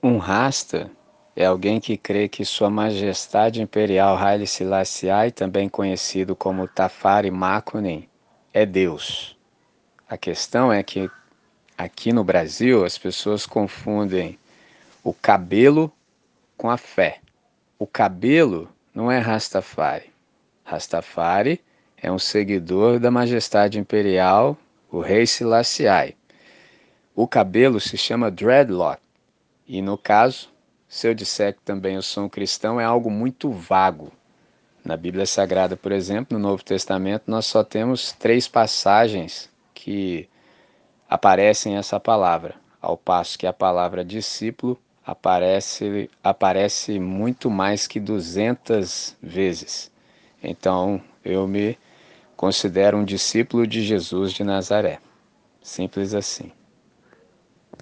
Um rasta é alguém que crê que Sua Majestade Imperial Haile Selassie, também conhecido como Tafari Makunin, é Deus. A questão é que aqui no Brasil as pessoas confundem o cabelo com a fé. O cabelo não é Rastafari. Rastafari é um seguidor da Majestade Imperial, o Rei Selassie. O cabelo se chama dreadlock e no caso, se eu disser que também eu sou um cristão, é algo muito vago. Na Bíblia Sagrada, por exemplo, no Novo Testamento, nós só temos três passagens que aparecem essa palavra, ao passo que a palavra discípulo aparece, aparece muito mais que 200 vezes. Então, eu me considero um discípulo de Jesus de Nazaré. Simples assim.